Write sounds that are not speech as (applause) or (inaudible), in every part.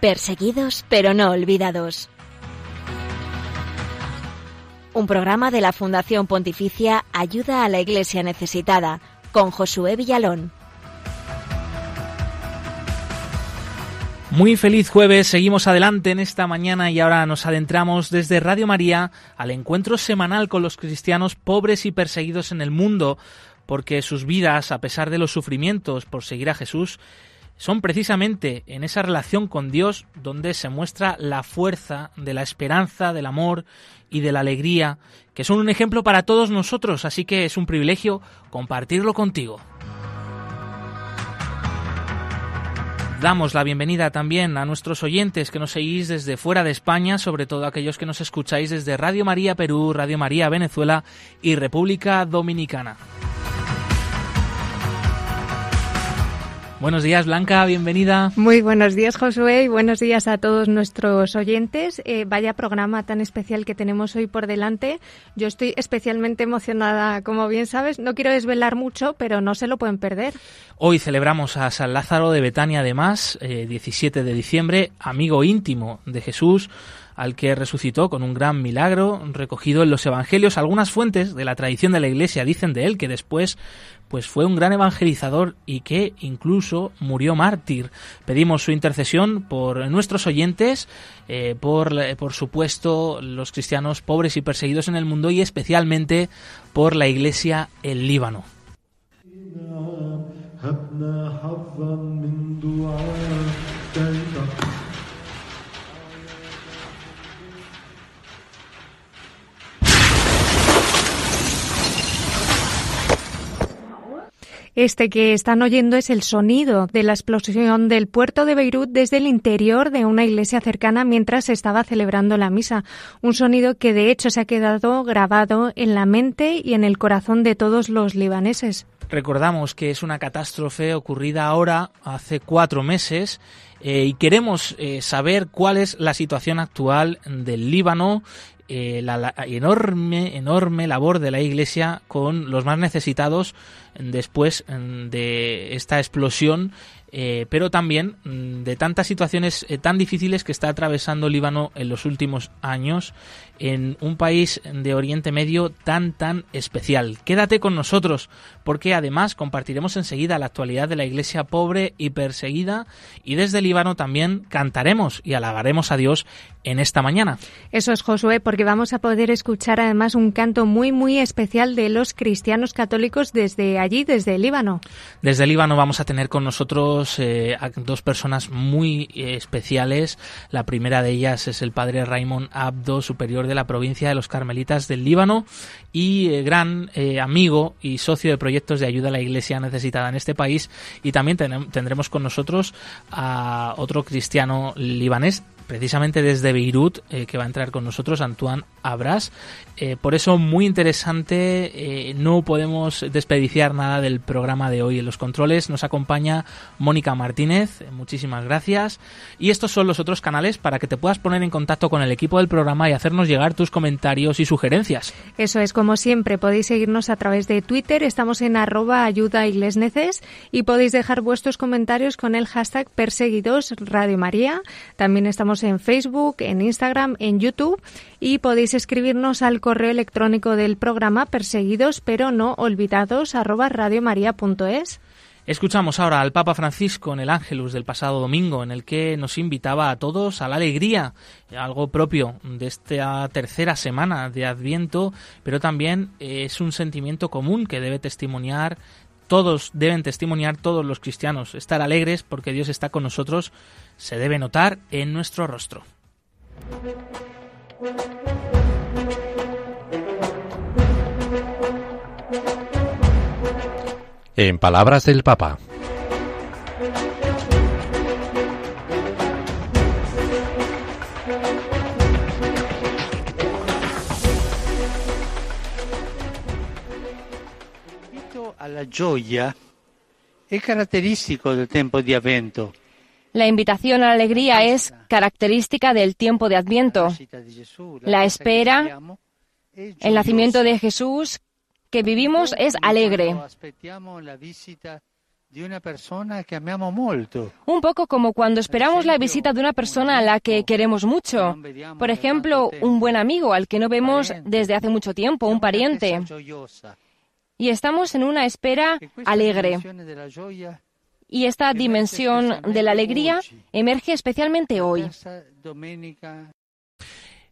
Perseguidos pero no olvidados. Un programa de la Fundación Pontificia Ayuda a la Iglesia Necesitada con Josué Villalón. Muy feliz jueves, seguimos adelante en esta mañana y ahora nos adentramos desde Radio María al encuentro semanal con los cristianos pobres y perseguidos en el mundo, porque sus vidas, a pesar de los sufrimientos por seguir a Jesús, son precisamente en esa relación con Dios donde se muestra la fuerza de la esperanza, del amor y de la alegría, que son un ejemplo para todos nosotros, así que es un privilegio compartirlo contigo. Damos la bienvenida también a nuestros oyentes que nos seguís desde fuera de España, sobre todo aquellos que nos escucháis desde Radio María Perú, Radio María Venezuela y República Dominicana. Buenos días, Blanca, bienvenida. Muy buenos días, Josué, y buenos días a todos nuestros oyentes. Eh, vaya programa tan especial que tenemos hoy por delante. Yo estoy especialmente emocionada, como bien sabes. No quiero desvelar mucho, pero no se lo pueden perder. Hoy celebramos a San Lázaro de Betania, además, 17 eh, de diciembre, amigo íntimo de Jesús al que resucitó con un gran milagro recogido en los evangelios. Algunas fuentes de la tradición de la Iglesia dicen de él que después pues fue un gran evangelizador y que incluso murió mártir. Pedimos su intercesión por nuestros oyentes, eh, por, por supuesto los cristianos pobres y perseguidos en el mundo y especialmente por la Iglesia en Líbano. Este que están oyendo es el sonido de la explosión del puerto de Beirut desde el interior de una iglesia cercana mientras se estaba celebrando la misa. Un sonido que de hecho se ha quedado grabado en la mente y en el corazón de todos los libaneses. Recordamos que es una catástrofe ocurrida ahora, hace cuatro meses, eh, y queremos eh, saber cuál es la situación actual del Líbano eh, la, enorme, enorme labor de la Iglesia con los más necesitados después mm, de esta explosión eh, pero también mm, de tantas situaciones eh, tan difíciles que está atravesando Líbano en los últimos años en un país de Oriente Medio tan tan especial. Quédate con nosotros porque además compartiremos enseguida la actualidad de la iglesia pobre y perseguida y desde Líbano también cantaremos y alabaremos a Dios en esta mañana. Eso es Josué porque vamos a poder escuchar además un canto muy muy especial de los cristianos católicos desde allí, desde Líbano. Desde Líbano vamos a tener con nosotros eh, dos, personas muy eh, especiales. La primera de ellas es el padre Raymond Abdo, superior de la provincia de los Carmelitas del Líbano y eh, gran amigo y socio de proyectos de ayuda a la iglesia necesitada en este país. Y también tendremos con nosotros a otro cristiano libanés precisamente desde Beirut, eh, que va a entrar con nosotros, Antoine Abras. Eh, por eso, muy interesante, eh, no podemos desperdiciar nada del programa de hoy. En los controles nos acompaña Mónica Martínez, muchísimas gracias. Y estos son los otros canales para que te puedas poner en contacto con el equipo del programa y hacernos llegar tus comentarios y sugerencias. Eso es, como siempre, podéis seguirnos a través de Twitter, estamos en arroba ayuda iglesneces y podéis dejar vuestros comentarios con el hashtag perseguidos Radio María. También estamos en Facebook, en Instagram, en YouTube y podéis escribirnos al correo electrónico del programa perseguidos pero no olvidados radiomaria.es. Escuchamos ahora al Papa Francisco en el Ángelus del pasado domingo, en el que nos invitaba a todos a la alegría, algo propio de esta tercera semana de Adviento, pero también es un sentimiento común que debe testimoniar todos deben testimoniar todos los cristianos, estar alegres porque Dios está con nosotros, se debe notar en nuestro rostro. En palabras del Papa. la gioia è caratteristico del tempo di Avvento. La invitación a la alegría es característica del tiempo de Adviento. La espera, el nacimiento de Jesús que vivimos es alegre. Un poco como cuando esperamos la visita de una persona a la que queremos mucho. Por ejemplo, un buen amigo al que no vemos desde hace mucho tiempo, un pariente. Y estamos en una espera alegre. Y esta dimensión de la alegría emerge especialmente hoy.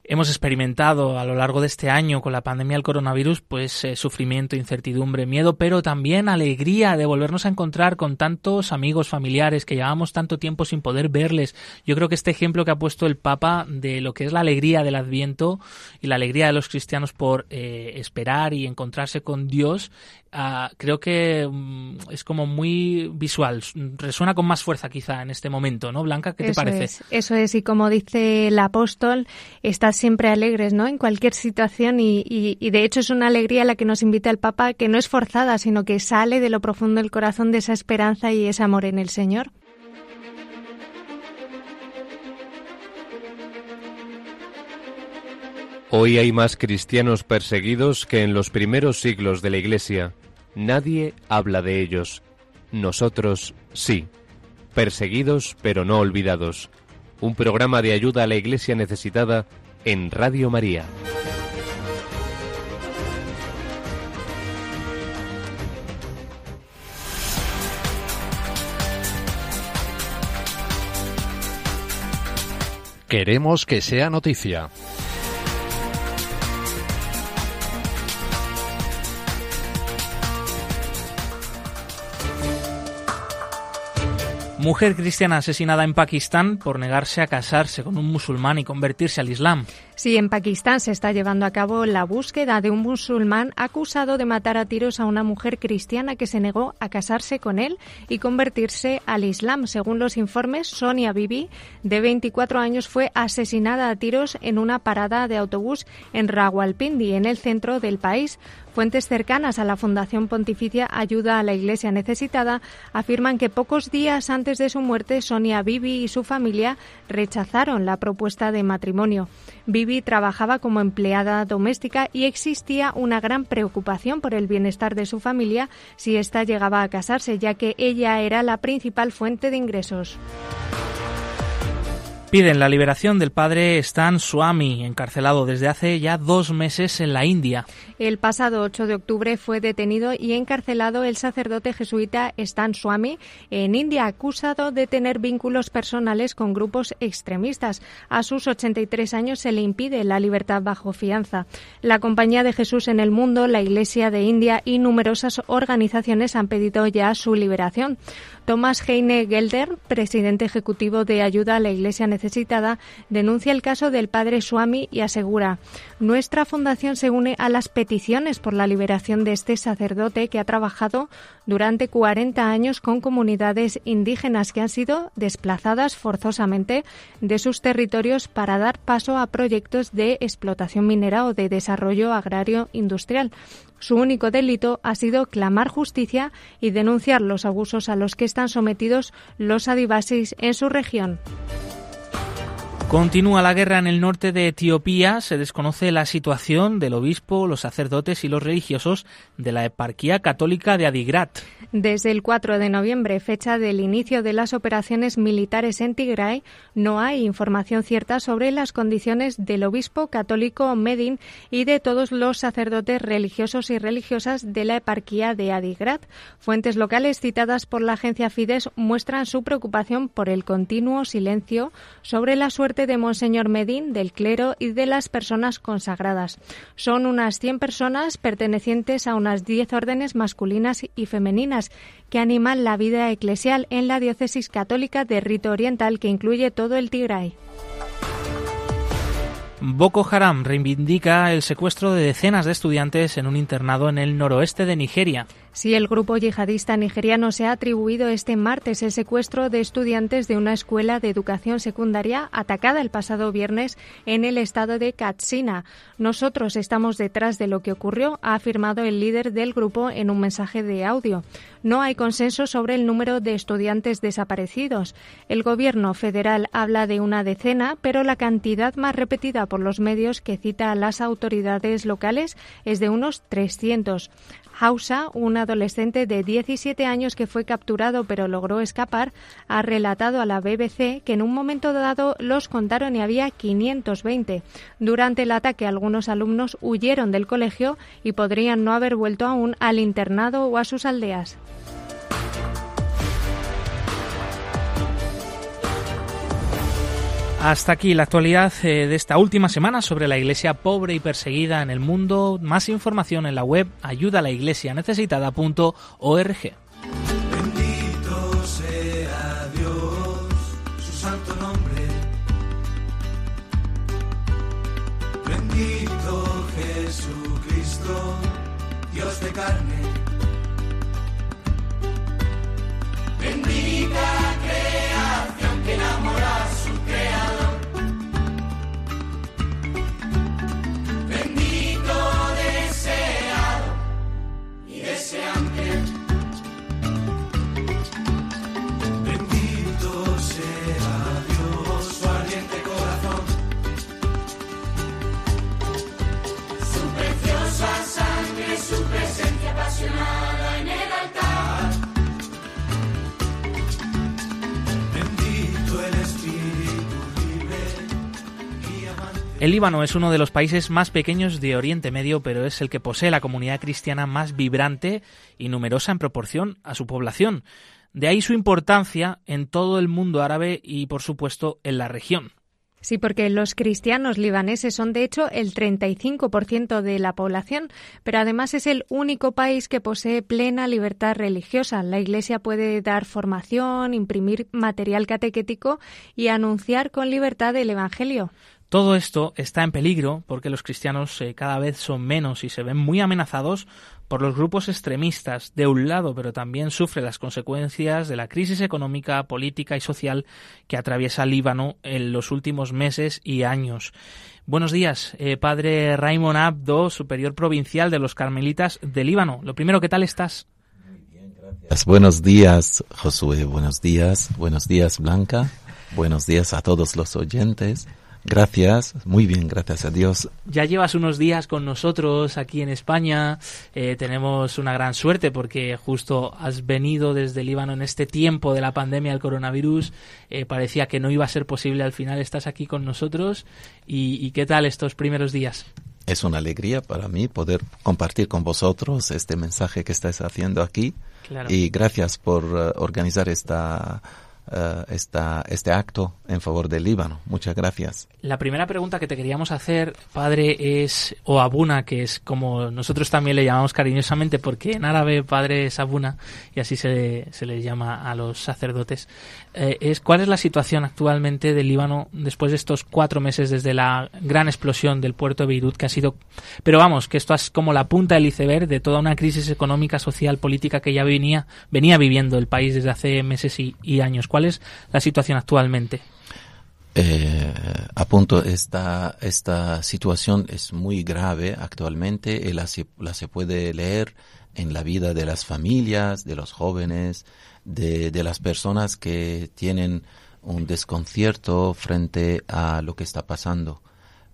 Hemos experimentado a lo largo de este año con la pandemia del coronavirus, pues eh, sufrimiento, incertidumbre, miedo, pero también alegría de volvernos a encontrar con tantos amigos, familiares que llevábamos tanto tiempo sin poder verles. Yo creo que este ejemplo que ha puesto el Papa de lo que es la alegría del Adviento y la alegría de los cristianos por eh, esperar y encontrarse con Dios Creo que mm, es como muy visual, resuena con más fuerza quizá en este momento, ¿no, Blanca? ¿Qué te parece? eso es, y como dice el apóstol, estás siempre alegres, ¿no? En cualquier situación y, y, de hecho es una alegría la que nos invita el Papa, que no es forzada, sino que sale de lo profundo del corazón de esa esperanza y ese amor en el Señor. Hoy hay más cristianos perseguidos que en los primeros siglos de la Iglesia. Nadie habla de ellos. Nosotros sí. Perseguidos pero no olvidados. Un programa de ayuda a la Iglesia necesitada en Radio María. Queremos que sea noticia. Mujer cristiana asesinada en Pakistán por negarse a casarse con un musulmán y convertirse al Islam. Sí, en Pakistán se está llevando a cabo la búsqueda de un musulmán acusado de matar a tiros a una mujer cristiana que se negó a casarse con él y convertirse al Islam. Según los informes, Sonia Bibi, de 24 años, fue asesinada a tiros en una parada de autobús en Rawalpindi, en el centro del país. Fuentes cercanas a la Fundación Pontificia Ayuda a la Iglesia Necesitada afirman que pocos días antes de su muerte, Sonia Bibi y su familia rechazaron la propuesta de matrimonio. Bibi trabajaba como empleada doméstica y existía una gran preocupación por el bienestar de su familia si ésta llegaba a casarse, ya que ella era la principal fuente de ingresos. Piden la liberación del padre Stan Swami, encarcelado desde hace ya dos meses en la India. El pasado 8 de octubre fue detenido y encarcelado el sacerdote jesuita Stan Swami en India, acusado de tener vínculos personales con grupos extremistas. A sus 83 años se le impide la libertad bajo fianza. La Compañía de Jesús en el Mundo, la Iglesia de India y numerosas organizaciones han pedido ya su liberación. Thomas Heine Gelder, presidente ejecutivo de Ayuda a la Iglesia Necesitada, denuncia el caso del padre Swami y asegura Nuestra fundación se une a las peticiones por la liberación de este sacerdote que ha trabajado durante 40 años con comunidades indígenas que han sido desplazadas forzosamente de sus territorios para dar paso a proyectos de explotación minera o de desarrollo agrario industrial. Su único delito ha sido clamar justicia y denunciar los abusos a los que están sometidos los adivasis en su región. Continúa la guerra en el norte de Etiopía. Se desconoce la situación del obispo, los sacerdotes y los religiosos de la eparquía católica de Adigrat. Desde el 4 de noviembre, fecha del inicio de las operaciones militares en Tigray, no hay información cierta sobre las condiciones del obispo católico Medin y de todos los sacerdotes religiosos y religiosas de la eparquía de Adigrat. Fuentes locales citadas por la agencia Fides muestran su preocupación por el continuo silencio sobre la suerte de Monseñor Medín, del clero y de las personas consagradas. Son unas 100 personas pertenecientes a unas 10 órdenes masculinas y femeninas que animan la vida eclesial en la diócesis católica de rito oriental que incluye todo el Tigray. Boko Haram reivindica el secuestro de decenas de estudiantes en un internado en el noroeste de Nigeria. Sí, el grupo yihadista nigeriano se ha atribuido este martes el secuestro de estudiantes de una escuela de educación secundaria atacada el pasado viernes en el estado de Katsina. Nosotros estamos detrás de lo que ocurrió, ha afirmado el líder del grupo en un mensaje de audio. No hay consenso sobre el número de estudiantes desaparecidos. El gobierno federal habla de una decena, pero la cantidad más repetida por los medios que cita a las autoridades locales es de unos 300. Hausa, una adolescente de 17 años que fue capturado pero logró escapar ha relatado a la BBC que en un momento dado los contaron y había 520. Durante el ataque algunos alumnos huyeron del colegio y podrían no haber vuelto aún al internado o a sus aldeas. Hasta aquí la actualidad eh, de esta última semana sobre la iglesia pobre y perseguida en el mundo. Más información en la web ayudalaiglesianecesitada.org. Bendito sea Dios, su santo nombre. Bendito Jesucristo, Dios de carne. El Líbano es uno de los países más pequeños de Oriente Medio, pero es el que posee la comunidad cristiana más vibrante y numerosa en proporción a su población. De ahí su importancia en todo el mundo árabe y, por supuesto, en la región. Sí, porque los cristianos libaneses son de hecho el 35% de la población, pero además es el único país que posee plena libertad religiosa. La Iglesia puede dar formación, imprimir material catequético y anunciar con libertad el Evangelio. Todo esto está en peligro porque los cristianos eh, cada vez son menos y se ven muy amenazados por los grupos extremistas de un lado, pero también sufre las consecuencias de la crisis económica, política y social que atraviesa Líbano en los últimos meses y años. Buenos días, eh, padre Raymond Abdo, superior provincial de los Carmelitas de Líbano. Lo primero, ¿qué tal estás? Buenos días, Josué. Buenos días. Buenos días, Blanca. Buenos días a todos los oyentes. Gracias, muy bien, gracias a Dios. Ya llevas unos días con nosotros aquí en España. Eh, tenemos una gran suerte porque justo has venido desde Líbano en este tiempo de la pandemia del coronavirus. Eh, parecía que no iba a ser posible. Al final estás aquí con nosotros. ¿Y, y qué tal estos primeros días? Es una alegría para mí poder compartir con vosotros este mensaje que estáis haciendo aquí. Claro. Y gracias por uh, organizar esta, uh, esta, este acto en favor del Líbano. Muchas gracias. La primera pregunta que te queríamos hacer, padre, es o abuna, que es como nosotros también le llamamos cariñosamente, porque en árabe padre es abuna y así se, se le llama a los sacerdotes. Eh, es cuál es la situación actualmente del Líbano después de estos cuatro meses desde la gran explosión del puerto de Beirut que ha sido, pero vamos, que esto es como la punta del iceberg de toda una crisis económica, social, política que ya venía venía viviendo el país desde hace meses y años. ¿Cuál es la situación actualmente? Eh, apunto, esta, esta situación es muy grave actualmente y la, la se puede leer en la vida de las familias, de los jóvenes, de, de las personas que tienen un desconcierto frente a lo que está pasando.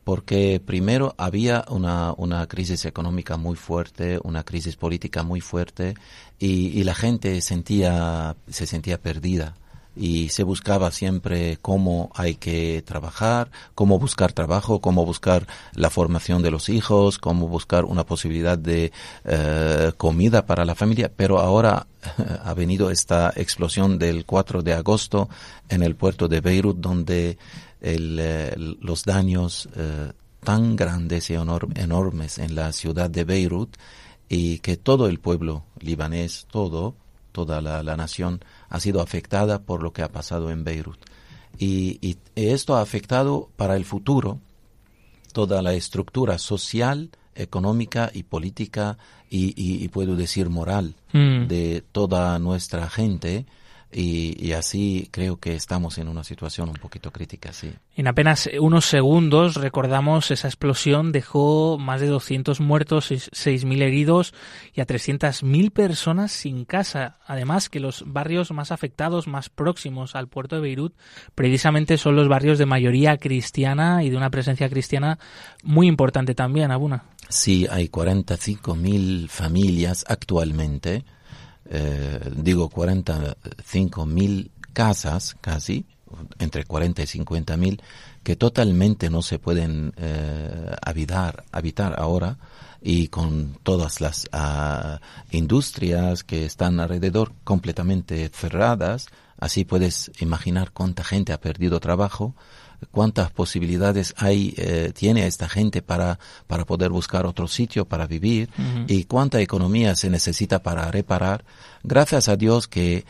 Porque primero había una, una crisis económica muy fuerte, una crisis política muy fuerte y, y la gente sentía, se sentía perdida y se buscaba siempre cómo hay que trabajar, cómo buscar trabajo, cómo buscar la formación de los hijos, cómo buscar una posibilidad de eh, comida para la familia, pero ahora (laughs) ha venido esta explosión del 4 de agosto en el puerto de Beirut donde el, eh, los daños eh, tan grandes y enormes en la ciudad de Beirut y que todo el pueblo libanés, todo, toda la, la nación ha sido afectada por lo que ha pasado en Beirut. Y, y esto ha afectado para el futuro toda la estructura social, económica y política y, y- y puedo decir moral Mm. de toda nuestra gente y, y así creo que estamos en una situación un poquito crítica, sí. En apenas unos segundos recordamos esa explosión dejó más de 200 muertos, seis- 6.000 heridos y a 300.000 personas sin casa. Además que los barrios más afectados, más próximos al puerto de Beirut, precisamente son los barrios de mayoría cristiana y de una presencia cristiana muy importante también, Abuna. Sí, hay 45 mil familias actualmente, eh, digo 45 mil casas casi, entre 40 y 50 mil, que totalmente no se pueden eh, habitar, habitar ahora y con todas las ah, industrias que están alrededor completamente cerradas, así puedes imaginar cuánta gente ha perdido trabajo, cuántas posibilidades hay eh, tiene esta gente para para poder buscar otro sitio para vivir y cuánta economía se necesita para reparar. Gracias a Dios que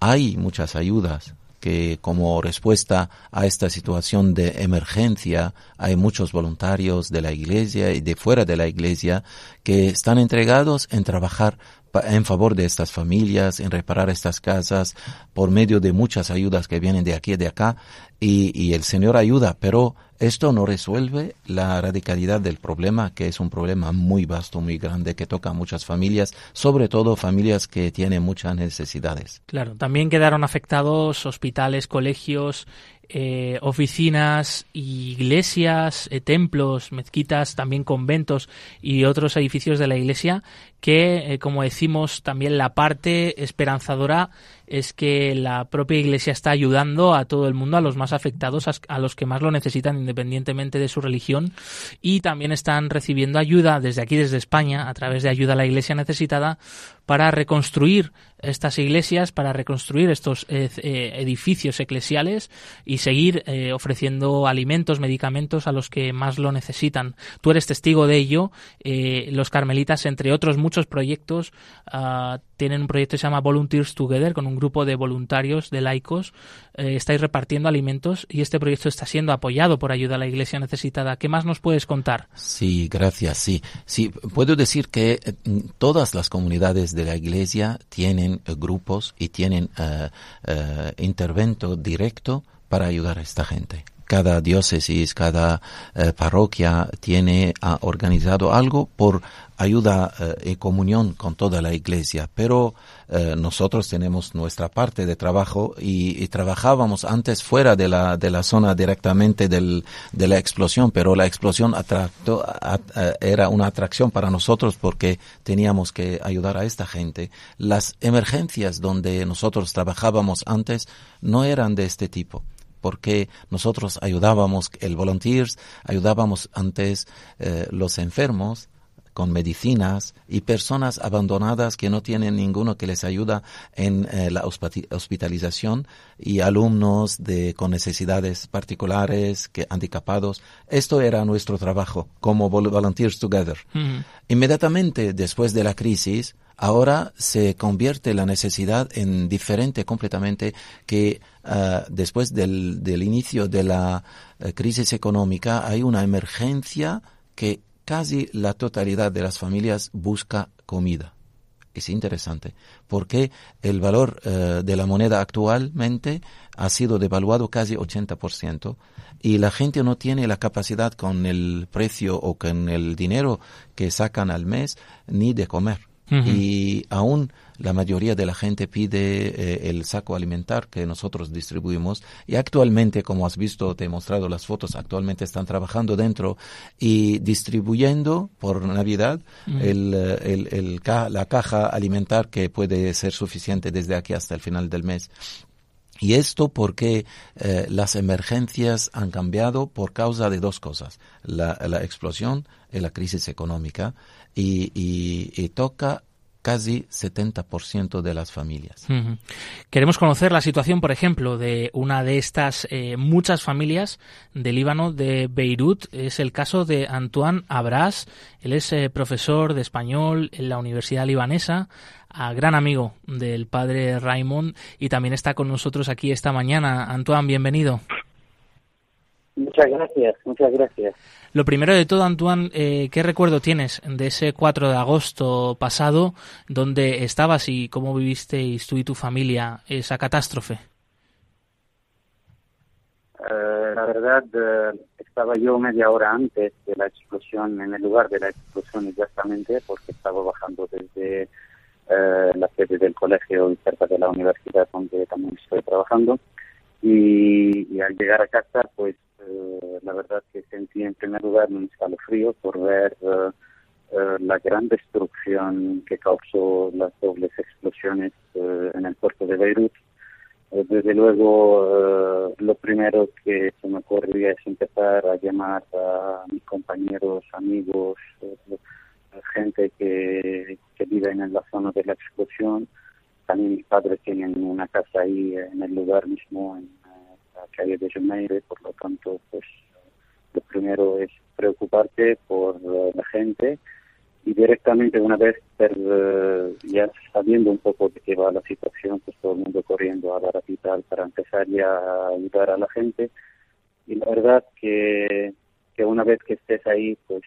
hay muchas ayudas que como respuesta a esta situación de emergencia hay muchos voluntarios de la iglesia y de fuera de la iglesia que están entregados en trabajar en favor de estas familias, en reparar estas casas, por medio de muchas ayudas que vienen de aquí y de acá, y, y el Señor ayuda, pero esto no resuelve la radicalidad del problema, que es un problema muy vasto, muy grande, que toca a muchas familias, sobre todo familias que tienen muchas necesidades. Claro, también quedaron afectados hospitales, colegios, eh, oficinas, iglesias, eh, templos, mezquitas, también conventos y otros edificios de la iglesia que, eh, como decimos, también la parte esperanzadora es que la propia Iglesia está ayudando a todo el mundo, a los más afectados, a los que más lo necesitan independientemente de su religión y también están recibiendo ayuda desde aquí, desde España, a través de ayuda a la Iglesia necesitada para reconstruir estas iglesias, para reconstruir estos eh, eh, edificios eclesiales y seguir eh, ofreciendo alimentos, medicamentos a los que más lo necesitan. Tú eres testigo de ello. los carmelitas, entre otros muchos proyectos, ah, tienen un proyecto que se llama Volunteers Together, con un grupo de voluntarios, de laicos. estáis repartiendo alimentos y este proyecto está siendo apoyado por ayuda a la iglesia necesitada. ¿Qué más nos puedes contar? Sí, gracias. Sí, sí, puedo decir que todas las comunidades de la iglesia tienen eh, grupos y tienen intervento directo para ayudar a esta gente cada diócesis, cada parroquia tiene ha organizado algo por ayuda y comunión con toda la iglesia, pero eh, nosotros tenemos nuestra parte de trabajo y, trabajábamos antes fuera de la, de la zona directamente del, de la explosión, pero la explosión atractó, eh, era una atracción para nosotros porque teníamos que ayudar a esta gente. Las emergencias donde nosotros trabajábamos antes no eran de este tipo porque nosotros ayudábamos, el volunteers, ayudábamos antes eh, los enfermos, con medicinas y personas abandonadas que no tienen ninguno que les ayuda en eh, la hospitalización y alumnos de con necesidades particulares, que handicapados. Esto era nuestro trabajo como Volunteers Together. Inmediatamente después de la crisis, ahora se convierte la necesidad en diferente completamente que ah, después del, del, inicio de la eh, crisis económica hay una emergencia que casi la totalidad de las familias busca comida. Es interesante, porque el valor eh, de la moneda actualmente ha sido devaluado casi 80% y la gente no tiene la capacidad con el precio o con el dinero que sacan al mes ni de comer. Y aún la mayoría de la gente pide eh, el saco alimentar que nosotros distribuimos. Y actualmente, como has visto, te he mostrado las fotos, actualmente están trabajando dentro y distribuyendo por Navidad el, el, el, la caja alimentar que puede ser suficiente desde aquí hasta el final del mes. Y esto porque eh, las emergencias han cambiado por causa de dos cosas, la, la explosión y la crisis económica, y, toca casi 70% de las familias. Queremos conocer la situación, por ejemplo, de una de estas eh, muchas familias de Líbano, de Beirut. Es el caso de Antoine Abras. Él es eh, profesor de español en la Universidad Libanesa, a gran amigo del padre Raymond y también está con nosotros aquí esta mañana. Antoine, bienvenido. Muchas gracias, muchas gracias. Lo primero de todo, Antoine, eh, ¿qué recuerdo tienes de ese 4 de agosto pasado, donde estabas y cómo vivisteis tú y tu familia esa catástrofe? Eh, la verdad, eh, estaba yo media hora antes de la explosión, en el lugar de la explosión exactamente, porque estaba bajando desde la sede del colegio y cerca de la universidad donde también estoy trabajando. y al llegar a casa, pues eh, la verdad que sentí en primer lugar un escalofrío por ver eh, eh, la gran destrucción que causó las dobles explosiones eh, en el puerto de Beirut. Eh, desde luego, lo primero que se me ocurría es empezar a llamar a mis compañeros, amigos, gente que, que viven en la zona de la explosión. También mis padres tienen una casa ahí en el lugar mismo, en la calle de Jumeire, por lo tanto, pues lo primero es preocuparte por la gente y directamente una vez eh, ya sabiendo un poco de qué va la situación, pues todo el mundo corriendo a la capital para empezar ya a ayudar a la gente. Y la verdad que, que una vez que estés ahí, pues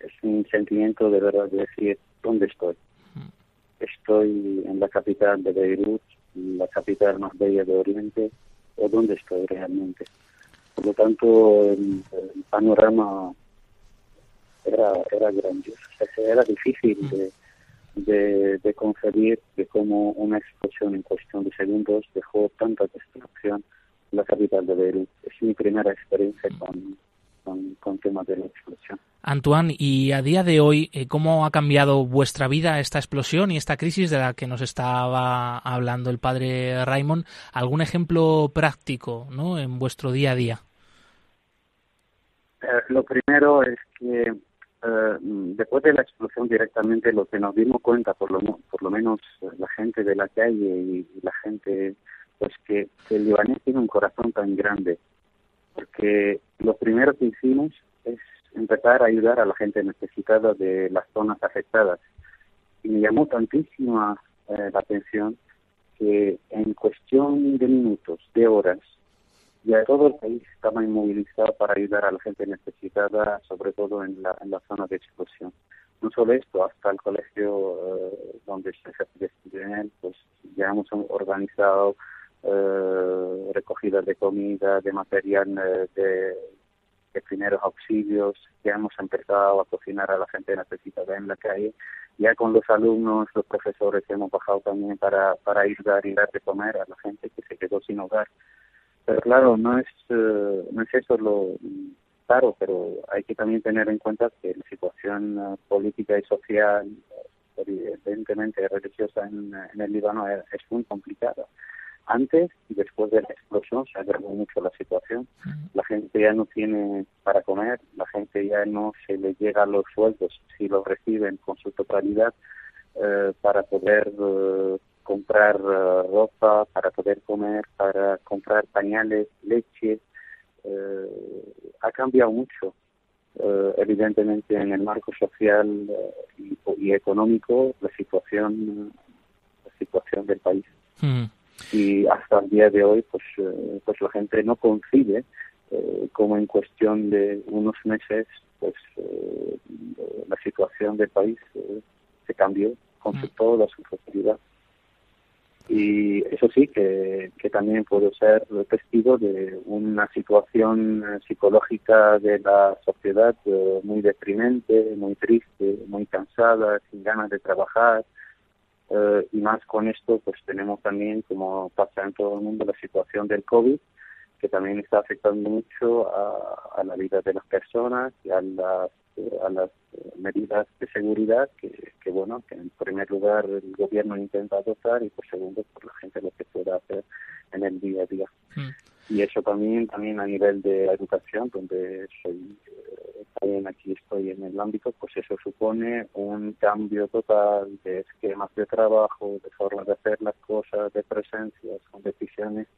es un sentimiento de verdad de decir, ¿dónde estoy? Estoy en la capital de Beirut, la capital más bella de Oriente, o dónde estoy realmente. Por lo tanto, el panorama era, era grandioso. era difícil mm. de, de, concebir de cómo una explosión en cuestión de segundos dejó tanta destrucción en la capital de Beirut. Es mi primera experiencia con, con, con temas de la explosión. Antoine, y a día de hoy, eh, ¿cómo ha cambiado vuestra vida esta explosión y esta crisis de la que nos estaba hablando el padre Raymond? ¿Algún ejemplo práctico ¿no? en vuestro día a día? Eh, lo primero es que eh, después de la explosión directamente lo que nos dimos cuenta, por lo, por lo menos eh, la gente de la calle y, la gente, pues que, el libanés tiene un corazón tan grande, porque lo primero que hicimos es empezar a ayudar a la gente necesitada de las zonas afectadas. Y me llamó tantísima eh, la atención que en cuestión de minutos, de horas, ya todo el país estaba inmovilizado para ayudar a la gente necesitada, sobre todo en la, en la zona de explosión. No solo esto, hasta el colegio eh, donde se él, pues ya hemos organizado eh, recogidas de comida, de material eh, de, de, primeros auxilios, ya hemos empezado a cocinar a la gente necesitada en la calle. Ya con los alumnos, los profesores hemos bajado también para, para ayudar y dar de comer a la gente que se quedó sin hogar. Pero claro, no es, eh, no es eso lo claro, pero hay que también tener en cuenta que la situación eh, política y social, evidentemente religiosa en, el Líbano es, muy complicada. Antes y después de la explosión se agravó mucho la situación. La gente ya no tiene para comer, la gente ya no se le llega los sueldos si los reciben con su totalidad eh, para poder comprar eh, ropa, para poder comer, para comprar pañales, leche. Eh, ha cambiado mucho. Eh, evidentemente en el marco social y, económico la situación la situación del país hmm. Y hasta el día de hoy pues pues la gente no concibe como en cuestión de unos meses pues la situación del país se cambió con hmm. toda su facilidad y eso sí que, que también puedo ser testigo de una situación psicológica de la sociedad eh, muy deprimente, muy triste, muy cansada, sin ganas de trabajar eh, y más con esto pues tenemos también como pasa en todo el mundo la situación del COVID que también está afectando mucho a, la vida de las personas y a las a las medidas de seguridad que, que, bueno que en primer lugar el gobierno intenta adoptar y por segundo por la gente lo que pueda hacer en el día a día mm. Y eso también también a nivel de educación donde soy eh, también aquí estoy en el ámbito pues eso supone un cambio total de esquemas de trabajo de forma de hacer las cosas de presencias con decisiones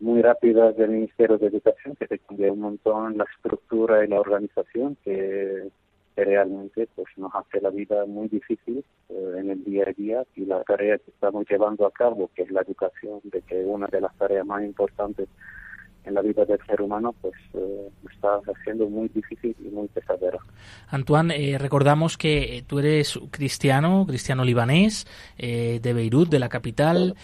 muy rápidas del Ministerio de Educación que se cambia un montón la estructura y la organización que, realmente pues nos hace la vida muy difícil eh, en el día a día. Y la tarea que estamos llevando a cabo, que es la educación, de que una de las tareas más importantes en la vida del ser humano, pues eh, está haciendo muy difícil y muy pesadera. Antoine, eh, recordamos que tú eres cristiano, cristiano libanés, eh, de Beirut, de la capital.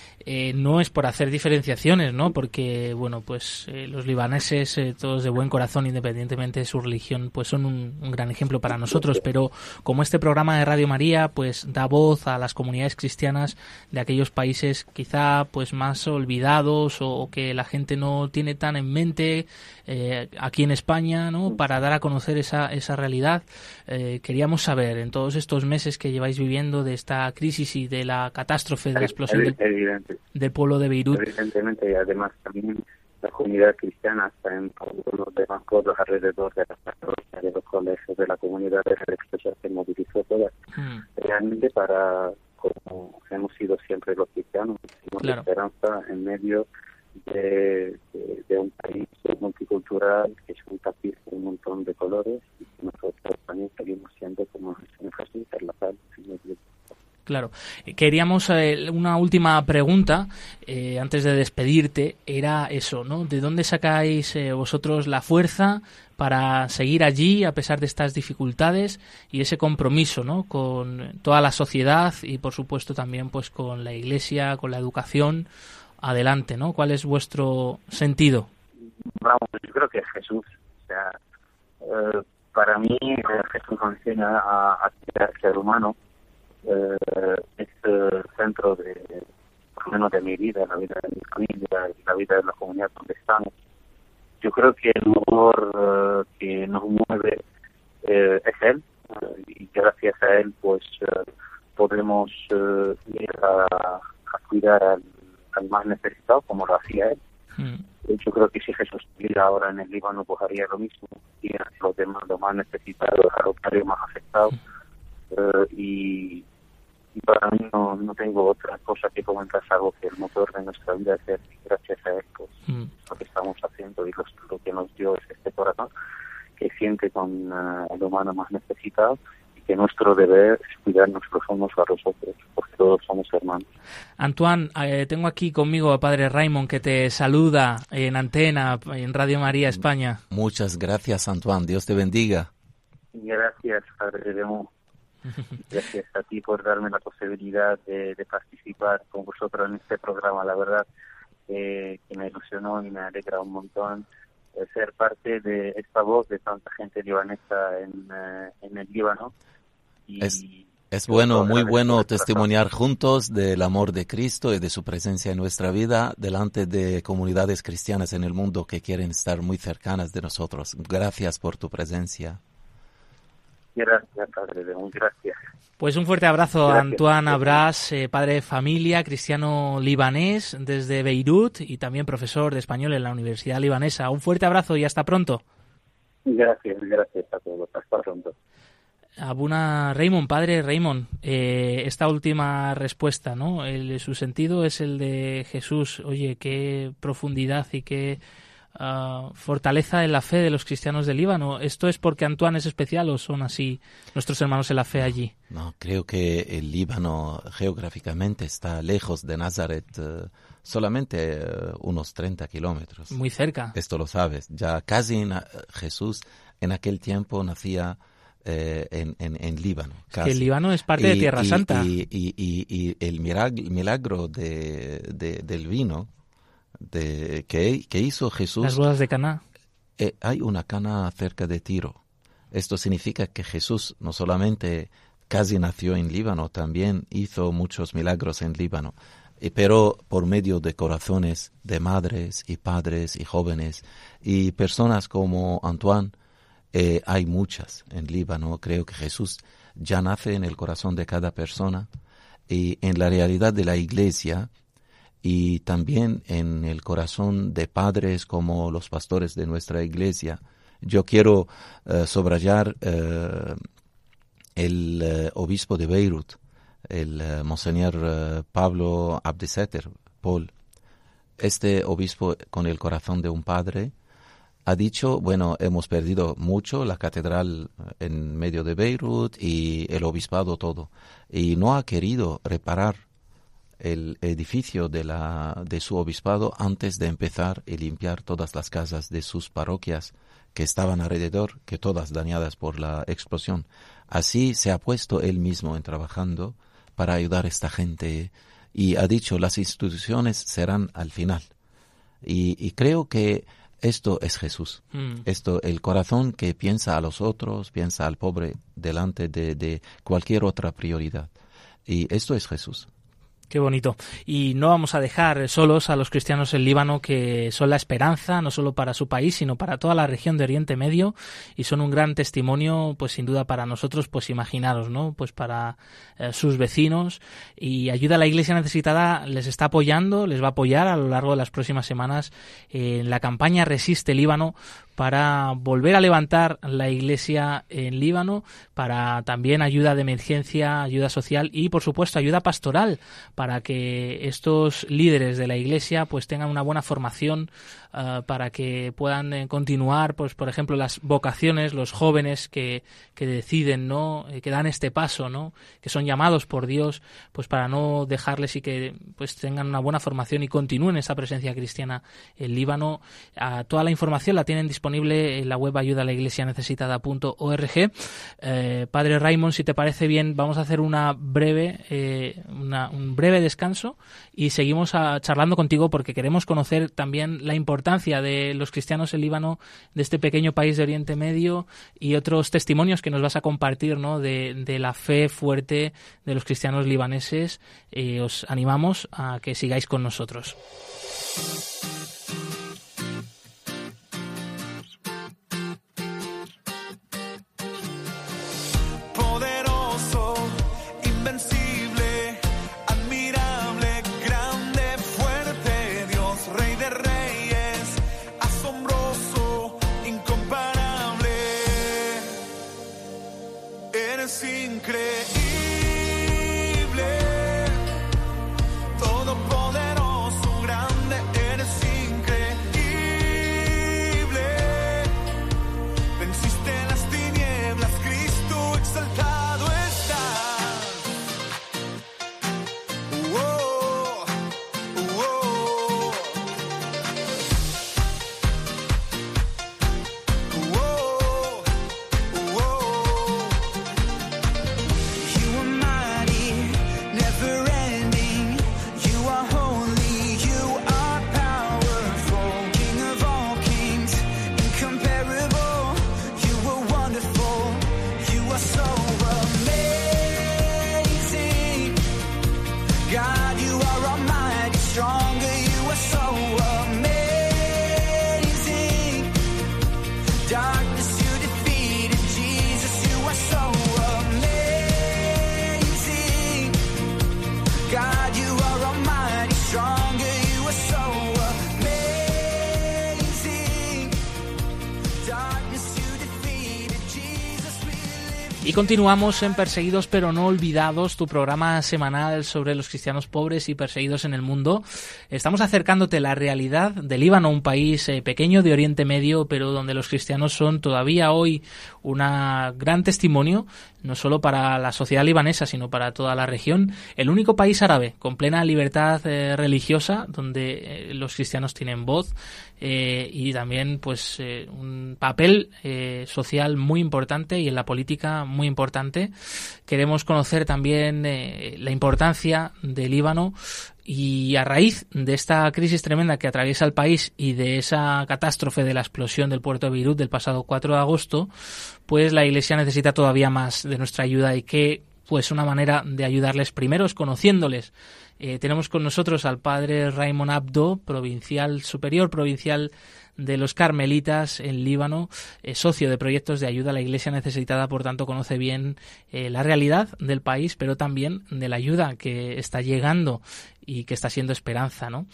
no es por hacer diferenciaciones, ¿no? Porque, bueno, pues los libaneses, todos de buen corazón, independientemente de su religión, pues son un, gran ejemplo para nosotros. Pero como este programa de Radio María, pues da voz a las comunidades cristianas de aquellos países quizá pues más olvidados o que la gente no tiene tan en mente eh, aquí en España, ¿no? Para dar a conocer esa, esa realidad. Eh, queríamos saber, en todos estos meses que lleváis viviendo de esta crisis y de la catástrofe de la explosión del, del, pueblo de Beirut. Evidentemente, y además también la comunidad cristiana está en todos los demás pueblos alrededor de las de los colegios, de la comunidad de religiosa se movilizó toda. Hmm. Realmente para, como hemos sido siempre los cristianos, la esperanza en medio de, un país multicultural que es un tapiz con un montón de colores y que nosotros también seguimos siendo como Jesús, en Claro. Queríamos eh, una última pregunta eh, antes de despedirte. Era eso, ¿no? ¿De dónde sacáis eh, vosotros la fuerza para seguir allí a pesar de estas dificultades y ese compromiso, ¿no? Con toda la sociedad y, por supuesto, también pues con la Iglesia, con la educación. Adelante, ¿no? ¿Cuál es vuestro sentido? Vamos, yo creo que Jesús. O sea, para mí Jesús nos enseña a, a ser humano eh, es el centro de, por menos de mi vida, la vida de mi familia y la vida de la comunidad donde estamos. Yo creo que el motor eh, que nos mueve eh, es él y gracias a él pues podemos ir a, cuidar al, más necesitado como lo hacía él. Hmm. Yo creo que si Jesús estuviera ahora en el Líbano, pues haría lo mismo. Y los demás, los más necesitados, a los más afectados. Hmm. y, y para mí no, no tengo otra cosa que comentar algo que el motor de nuestra vida es gracias a él pues, mm. lo que estamos haciendo y lo, que nos dio es este corazón que siente con uh, el humano más necesitado y que nuestro deber es cuidarnos los unos a los otros todos somos hermanos. Antoine, eh, tengo aquí conmigo a Padre Raymond que te saluda en antena en Radio María España. Muchas gracias Antoine, Dios te bendiga. Gracias Padre León. (laughs) Gracias a ti por darme la posibilidad de, participar con vosotros en este programa. La verdad que me ilusionó y me alegra un montón eh, ser parte de esta voz de tanta gente libanesa en, eh, en el Líbano. es, es bueno, muy bueno testimoniar juntos del amor de Cristo y de su presencia en nuestra vida delante de comunidades cristianas en el mundo que quieren estar muy cercanas de nosotros. Gracias por tu presencia. Gracias, Padre gracias. Pues un fuerte abrazo a Antoine Abras, eh, padre de familia, cristiano libanés desde Beirut y también profesor de español en la Universidad Libanesa. Un fuerte abrazo y hasta pronto. Gracias, gracias a todos. Hasta pronto. Abuna Raymond, padre Raymond, eh, esta última respuesta, ¿no? El, su sentido es el de Jesús. Oye, qué profundidad y qué Ah, fortaleza en la fe de los cristianos del Líbano. ¿Esto es porque Antoine es especial o son así nuestros hermanos en la fe allí? No, creo que el Líbano geográficamente está lejos de Nazaret, eh, solamente eh, unos 30 kilómetros. Muy cerca. Esto lo sabes. Ya casi Jesús en aquel tiempo nacía eh, en, en, Líbano. el Líbano es parte de Tierra Santa. Y, y, el milagro, de, del vino de, que, que hizo Jesús. Las bodas de Caná. Eh, hay una cana cerca de Tiro. Esto significa que Jesús no solamente casi nació en Líbano, también hizo muchos milagros en Líbano, pero por medio de corazones de madres y padres y jóvenes y personas como Antoine, eh, hay muchas en Líbano. Creo que Jesús ya nace en el corazón de cada persona y en la realidad de la iglesia y también en el corazón de padres como los pastores de nuestra iglesia. Yo quiero uh, subrayar uh, el uh, obispo de Beirut, el monseñor Pablo Abdeseter, Paul. Este obispo con el corazón de un padre ha dicho, bueno, hemos perdido mucho, la catedral en medio de Beirut y el obispado todo, y no ha querido reparar el edificio de, la, de su obispado antes de empezar a limpiar todas las casas de sus parroquias que estaban alrededor, que todas dañadas por la explosión. Así se ha puesto él mismo en trabajando para ayudar a esta gente y ha dicho las instituciones serán al final. Y, creo que esto es Jesús. Mm. Esto, el corazón que piensa a los otros, piensa al pobre delante de, de cualquier otra prioridad. Y esto es Jesús Qué bonito. Y no vamos a dejar solos a los cristianos en Líbano, que son la esperanza, no solo para su país, sino para toda la región de Oriente Medio, y son un gran testimonio, pues sin duda para nosotros, pues imaginaros, ¿no? Pues para eh, sus vecinos. Y ayuda a la Iglesia necesitada les está apoyando, les va a apoyar a lo largo de las próximas semanas en la campaña Resiste Líbano para volver a levantar la iglesia en Líbano, para también ayuda de emergencia, ayuda social y por supuesto ayuda pastoral para que estos líderes de la iglesia pues tengan una buena formación uh, para que puedan eh, continuar pues por ejemplo las vocaciones, los jóvenes que, que deciden, ¿no? Eh, que dan este paso, ¿no? que son llamados por Dios pues para no dejarles y que pues tengan una buena formación y continúen esa presencia cristiana en Líbano. Toda la información la tienen disponible en la web ayuda a la iglesia necesitada.org. Eh, Padre Raymond, si te parece bien, vamos a hacer una breve, eh, un breve descanso y seguimos a, charlando contigo porque queremos conocer también la importancia de los cristianos en Líbano, de este pequeño país de Oriente Medio y otros testimonios que nos vas a compartir ¿no? de, de la fe fuerte de los cristianos libaneses. Eh, os animamos a que sigáis con nosotros. Continuamos en Perseguidos pero no olvidados, tu programa semanal sobre los cristianos pobres y perseguidos en el mundo. Estamos acercándote la realidad de Líbano, un país eh, pequeño de Oriente Medio, pero donde los cristianos son todavía hoy un gran testimonio, no solo para la sociedad libanesa, sino para toda la región. El único país árabe con plena libertad eh, religiosa, donde eh, los cristianos tienen voz y también pues un papel social muy importante y en la política muy importante. Queremos conocer también la importancia del Líbano y a raíz de esta crisis tremenda que atraviesa el país y de esa catástrofe de la explosión del puerto de Beirut del pasado 4 de agosto, pues la Iglesia necesita todavía más de nuestra ayuda y que pues una manera de ayudarles primero es conociéndoles. Eh, tenemos con nosotros al padre Raymond Abdo, provincial superior provincial de los Carmelitas en Líbano, eh, socio de proyectos de ayuda a la Iglesia necesitada, por tanto conoce bien eh, la realidad del país, pero también de la ayuda que está llegando y que está siendo esperanza, ¿no?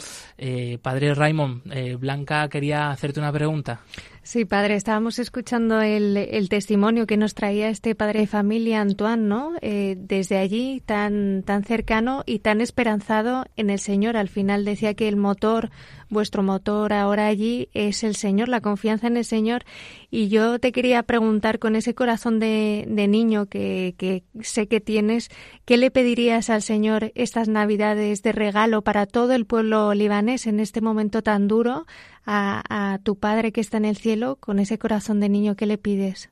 padre Raymond, Blanca quería hacerte una pregunta. Sí, padre, estábamos escuchando el, el, testimonio que nos traía este padre de familia, Antoine, ¿no? Eh, desde allí, tan, tan cercano y tan esperanzado en el Señor. Al final decía que el motor, vuestro motor ahora allí es el Señor, la confianza en el Señor. Y yo te quería preguntar, con ese corazón de, de niño que, que sé que tienes, ¿qué le pedirías al Señor estas Navidades de regalo para todo el pueblo libanés en este momento tan duro? a, tu Padre que está en el cielo con ese corazón de niño que le pides?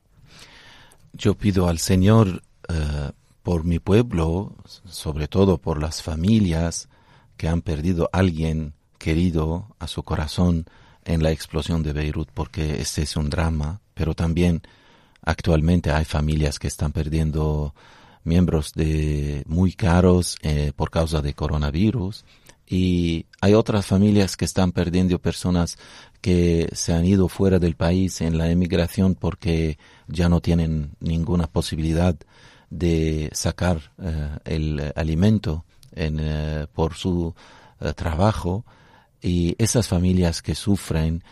Yo pido al Señor eh, por mi pueblo, sobre todo por las familias que han perdido a alguien querido a su corazón en la explosión de Beirut, porque este es un drama, pero también actualmente hay familias que están perdiendo miembros de muy caros eh, por causa de coronavirus y hay otras familias que están perdiendo personas que se han ido fuera del país en la emigración porque ya no tienen ninguna posibilidad de sacar eh, el alimento en, eh, por su trabajo y esas familias que sufren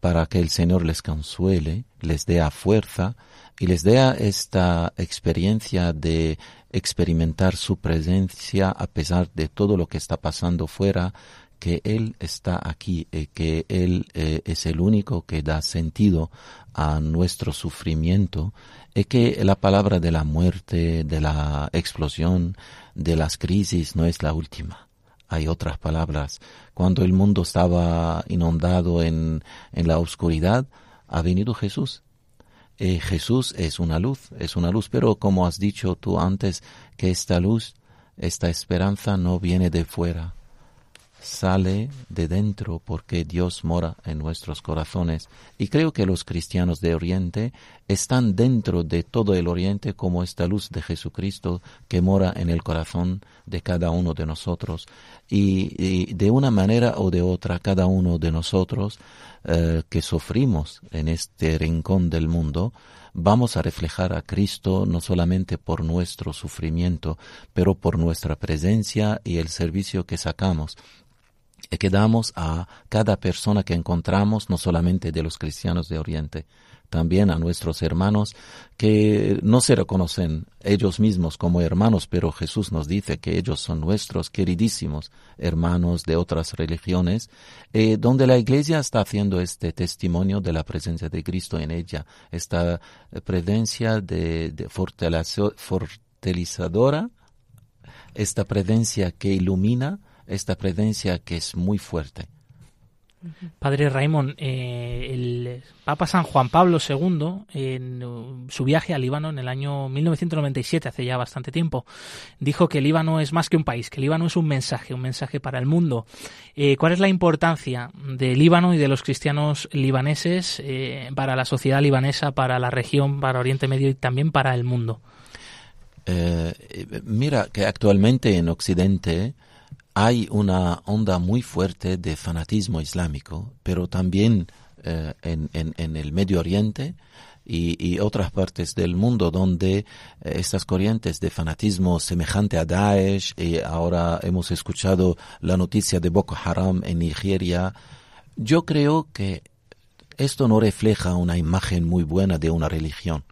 para que el Señor les consuele, les dé fuerza y les dé esta experiencia de experimentar su presencia a pesar de todo lo que está pasando fuera, que Él está aquí, y que Él eh, es el único que da sentido a nuestro sufrimiento, y que la palabra de la muerte, de la explosión, de las crisis no es la última hay otras palabras. Cuando el mundo estaba inundado en, en la oscuridad, ha venido Jesús. Eh, Jesús es una luz, es una luz, pero como has dicho tú antes, que esta luz, esta esperanza no viene de fuera, sale de dentro porque Dios mora en nuestros corazones. Y creo que los cristianos de Oriente están dentro de todo el Oriente como esta luz de Jesucristo que mora en el corazón de cada uno de nosotros. Y, de una manera o de otra, cada uno de nosotros eh, que sufrimos en este rincón del mundo, vamos a reflejar a Cristo no solamente por nuestro sufrimiento, pero por nuestra presencia y el servicio que sacamos. Que damos a cada persona que encontramos, no solamente de los cristianos de Oriente, también a nuestros hermanos que no se reconocen ellos mismos como hermanos, pero Jesús nos dice que ellos son nuestros queridísimos hermanos de otras religiones, eh, donde la Iglesia está haciendo este testimonio de la presencia de Cristo en ella, esta presencia de, de fortalezadora, esta presencia que ilumina, esta presencia que es muy fuerte. Padre Raymond, eh, el Papa San Juan Pablo II, en su viaje al Líbano en el año 1997, hace ya bastante tiempo, dijo que el Líbano es más que un país, que el Líbano es un mensaje, un mensaje para el mundo. Eh, ¿Cuál es la importancia del Líbano y de los cristianos libaneses eh, para la sociedad libanesa, para la región, para Oriente Medio y también para el mundo? mira que actualmente en Occidente hay una onda muy fuerte de fanatismo islámico, pero también eh, en, en, el Medio Oriente y, otras partes del mundo donde eh, estas corrientes de fanatismo semejante a Daesh, y ahora hemos escuchado la noticia de Boko Haram en Nigeria, yo creo que esto no refleja una imagen muy buena de una religión.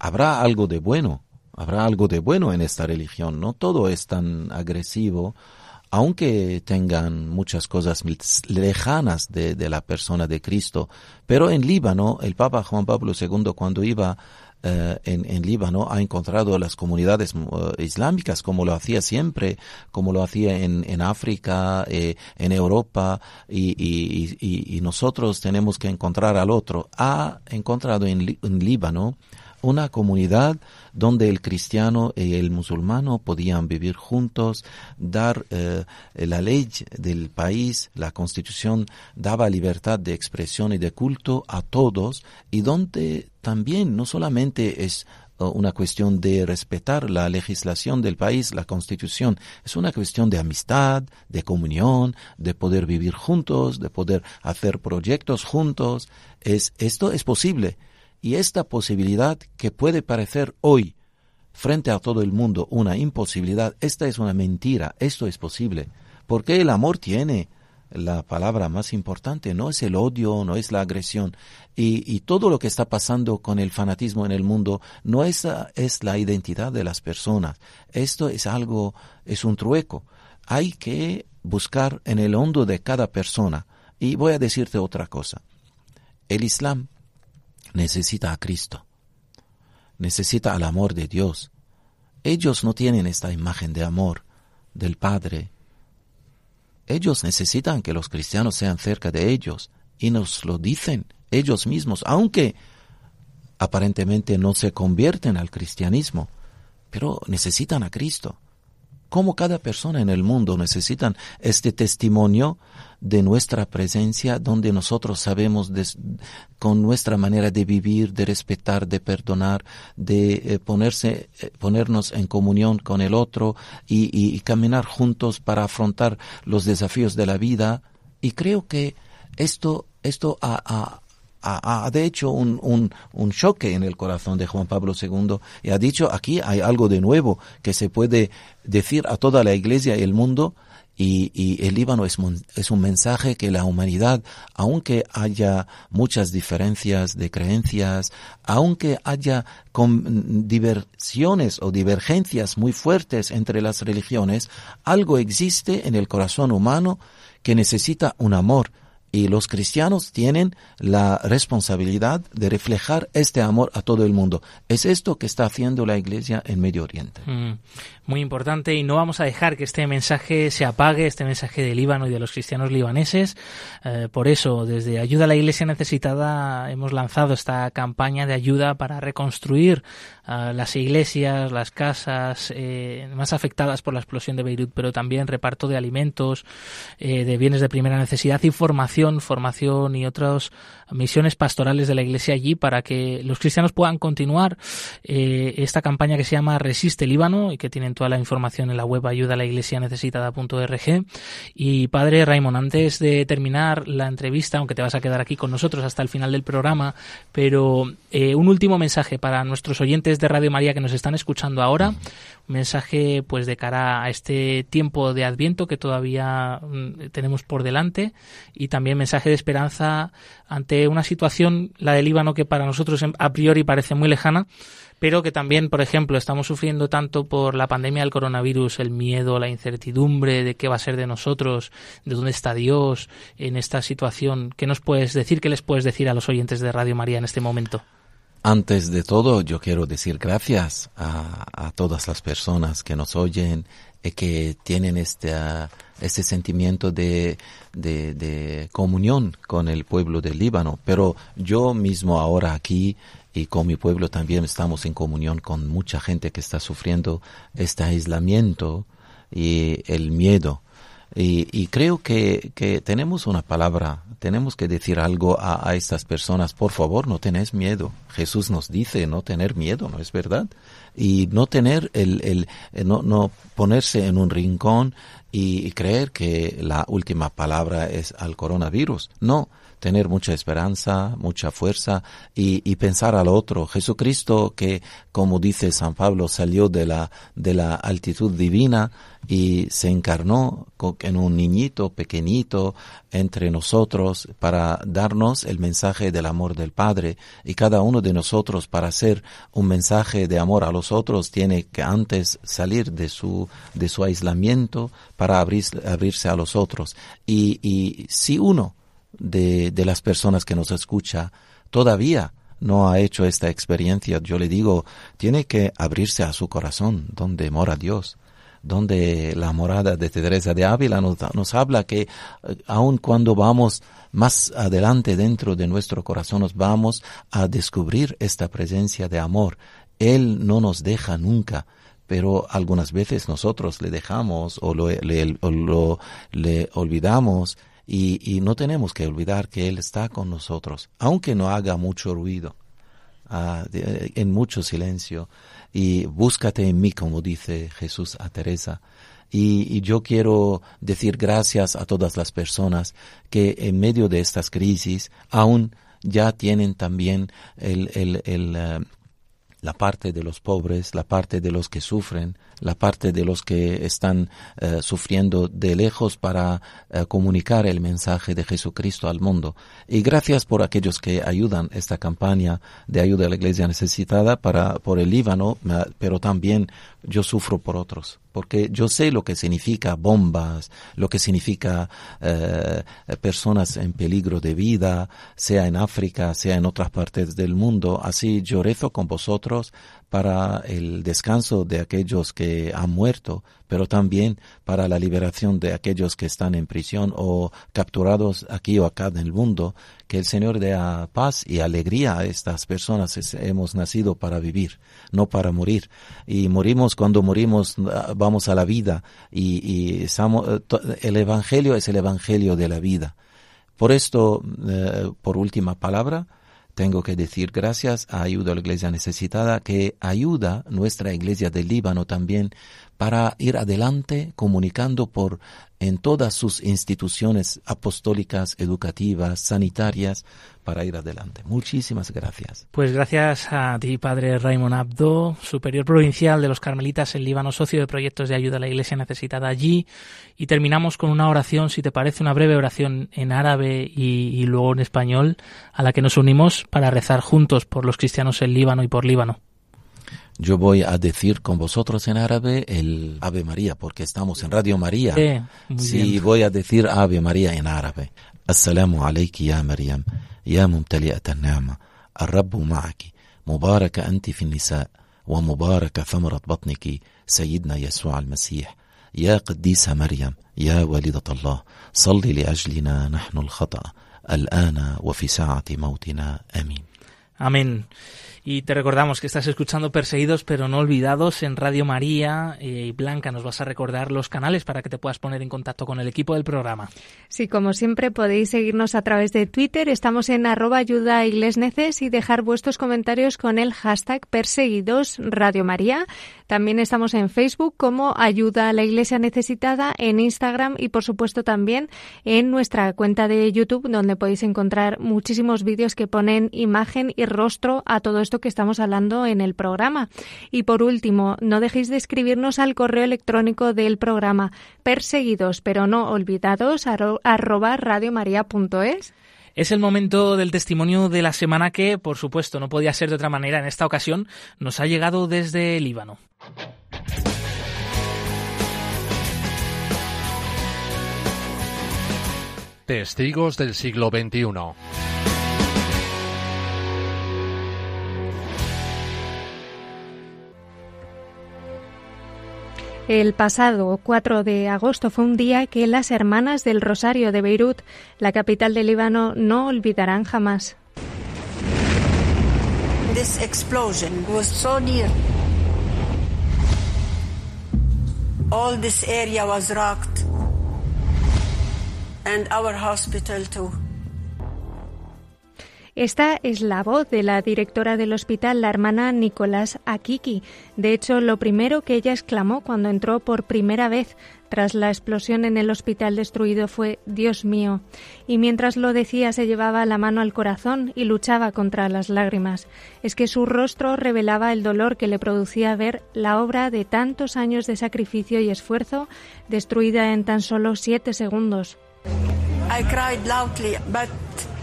Habrá algo de bueno, habrá algo de bueno en esta religión, no todo es tan agresivo, aunque tengan muchas cosas lejanas de, la persona de Cristo. Pero en Líbano, el Papa Juan Pablo II, cuando iba eh, en, Líbano, ha encontrado las comunidades eh, islámicas como lo hacía siempre, como lo hacía en, África, eh, en Europa, y, nosotros tenemos que encontrar al otro. Ha encontrado en, en Líbano una comunidad donde el cristiano y el musulmano podían vivir juntos, dar eh, la ley del país, la constitución daba libertad de expresión y de culto a todos y donde también no solamente es eh, una cuestión de respetar la legislación del país, la constitución. Es una cuestión de amistad, de comunión, de poder vivir juntos, de poder hacer proyectos juntos. Es, esto es posible. Y esta posibilidad que puede parecer hoy frente a todo el mundo una imposibilidad, esta es una mentira, esto es posible, porque el amor tiene la palabra más importante, no es el odio, no es la agresión. Y, todo lo que está pasando con el fanatismo en el mundo no es, es la identidad de las personas. Esto es algo, es un trueco. Hay que buscar en el hondo de cada persona. Y voy a decirte otra cosa. El Islam necesita a Cristo, necesita al amor de Dios. Ellos no tienen esta imagen de amor del Padre. Ellos necesitan que los cristianos sean cerca de ellos y nos lo dicen ellos mismos, aunque aparentemente no se convierten al cristianismo, pero necesitan a Cristo. Cómo cada persona en el mundo necesita este testimonio de nuestra presencia, donde nosotros sabemos con nuestra manera de vivir, de respetar, de perdonar, de eh, ponerse, eh, ponernos en comunión con el otro y, caminar juntos para afrontar los desafíos de la vida. Y creo que esto, esto ha, ha, de hecho un, un, un, choque en el corazón de Juan Pablo II y ha dicho aquí hay algo de nuevo que se puede decir a toda la iglesia y el mundo y, y el Líbano es, es, un mensaje que la humanidad, aunque haya muchas diferencias de creencias, aunque haya con diversiones o divergencias muy fuertes entre las religiones, algo existe en el corazón humano que necesita un amor y los cristianos tienen la responsabilidad de reflejar este amor a todo el mundo. Es esto que está haciendo la Iglesia en Medio Oriente. Mm, muy importante y no vamos a dejar que este mensaje se apague, este mensaje del Líbano y de los cristianos libaneses. Eh, por eso, desde Ayuda a la Iglesia Necesitada hemos lanzado esta campaña de ayuda para reconstruir eh, las iglesias, las casas eh, más afectadas por la explosión de Beirut, pero también reparto de alimentos, de bienes de primera necesidad y formación formación y otras misiones pastorales de la Iglesia allí para que los cristianos puedan continuar eh, esta campaña que se llama Resiste Líbano y que tienen toda la información en la web ayuda a la iglesia necesitada.org. Y padre Raymond, antes de terminar la entrevista, aunque te vas a quedar aquí con nosotros hasta el final del programa, pero eh, un último mensaje para nuestros oyentes de Radio María que nos están escuchando ahora, mensaje pues de cara a este tiempo de Adviento que todavía mm, tenemos por delante y también mensaje de esperanza ante una situación, la del Líbano, que para nosotros a priori parece muy lejana, pero que también, por ejemplo, estamos sufriendo tanto por la pandemia del coronavirus, el miedo, la incertidumbre de qué va a ser de nosotros, de dónde está Dios en esta situación. ¿Qué nos puedes decir, qué les puedes decir a los oyentes de Radio María en este momento? Antes de todo, yo quiero decir gracias a, todas las personas que nos oyen y que tienen este ese sentimiento de, de, comunión con el pueblo del Líbano. Pero yo mismo ahora aquí y con mi pueblo también estamos en comunión con mucha gente que está sufriendo este aislamiento y el miedo. Y, y creo que, que, tenemos una palabra, tenemos que decir algo a, a, estas personas. Por favor, no tenés miedo. Jesús nos dice no tener miedo, ¿no es verdad? Y no tener el, el, no, no ponerse en un rincón y, creer que la última palabra es al coronavirus. No, tener mucha esperanza, mucha fuerza y, pensar al otro. Jesucristo que, como dice San Pablo, salió de la, de la altitud divina y se encarnó en un niñito pequeñito entre nosotros para darnos el mensaje del amor del Padre y cada uno de nosotros para hacer un mensaje de amor a los otros tiene que antes salir de su de su aislamiento para abrirse a los otros y si uno de, de las personas que nos escucha todavía no ha hecho esta experiencia, yo le digo, tiene que abrirse a su corazón, donde mora Dios, donde la morada de Teresa de Ávila nos, nos habla que eh, aun cuando vamos más adelante dentro de nuestro corazón, nos vamos a descubrir esta presencia de amor. Él no nos deja nunca, pero algunas veces nosotros le dejamos o lo, le, o lo, le olvidamos y, y, no tenemos que olvidar que Él está con nosotros, aunque no haga mucho ruido, uh, de, en mucho silencio. Y búscate en mí, como dice Jesús a Teresa. Y, yo quiero decir gracias a todas las personas que en medio de estas crisis aún ya tienen también el, el, el, uh, la parte de los pobres, la parte de los que sufren, la parte de los que están uh, sufriendo de lejos para uh, comunicar el mensaje de Jesucristo al mundo. Y gracias por aquellos que ayudan esta campaña de ayuda a la iglesia necesitada para, por el Líbano, pero también yo sufro por otros, porque yo sé lo que significa bombas, lo que significa uh, personas en peligro de vida, sea en África, sea en otras partes del mundo. Así yo rezo con vosotros para el descanso de aquellos que han muerto, pero también para la liberación de aquellos que están en prisión o capturados aquí o acá en el mundo, que el Señor dé paz y alegría a estas personas. Hemos nacido para vivir, no para morir. Y morimos cuando morimos, vamos a la vida y, y el Evangelio es el Evangelio de la vida. Por esto, eh, por última palabra, tengo que decir gracias a Ayuda a la Iglesia Necesitada que ayuda nuestra Iglesia del Líbano también para ir adelante comunicando por en todas sus instituciones apostólicas, educativas, sanitarias, para ir adelante. Muchísimas gracias. Pues gracias a ti, Padre Raymond Abdo, superior provincial de los Carmelitas en Líbano, socio de proyectos de ayuda a la Iglesia necesitada allí. Y terminamos con una oración, si te parece, una breve oración en árabe y, y luego en español, a la que nos unimos para rezar juntos por los cristianos en Líbano y por Líbano. Yo voy a decir con vosotros en árabe el Ave María, porque estamos en Radio María. Sí, voy a decir Ave María en árabe. Assalamu alayki ya Maryam, ya mumtali'at an-ni'ma, الرب معك مباركة أنت في النساء ومباركة ثمرة بطنك سيدنا يسوع المسيح يا قديسة مريم يا والدة الله صلي لأجلنا نحن الخطأ الآن وفي ساعة موتنا آمين آمين Y te recordamos que estás escuchando Perseguidos pero no olvidados en Radio María. Y Blanca, nos vas a recordar los canales para que te puedas poner en contacto con el equipo del programa. Sí, como siempre podéis seguirnos a través de Twitter. Estamos en arroba ayuda y dejar vuestros comentarios con el hashtag Perseguidos Radio María. También estamos en Facebook como Ayuda a la Iglesia Necesitada, en Instagram y por supuesto también en nuestra cuenta de YouTube donde podéis encontrar muchísimos vídeos que ponen imagen y rostro a todo esto que estamos hablando en el programa. Y por último, no dejéis de escribirnos al correo electrónico del programa perseguidos pero no olvidados arroba radiomaria.es. Es el momento del testimonio de la semana que, por supuesto, no podía ser de otra manera en esta ocasión, nos ha llegado desde Líbano. Testigos del siglo XXI. El pasado 4 de agosto fue un día que las hermanas del Rosario de Beirut, la capital del Líbano, no olvidarán jamás. This explosion was so near. All this area was rocked. And our hospital too. Esta es la voz de la directora del hospital, la hermana Nicolás Akiki. De hecho, lo primero que ella exclamó cuando entró por primera vez tras la explosión en el hospital destruido fue Dios mío. Y mientras lo decía se llevaba la mano al corazón y luchaba contra las lágrimas. Es que su rostro revelaba el dolor que le producía ver la obra de tantos años de sacrificio y esfuerzo destruida en tan solo siete segundos. I cried loudly, but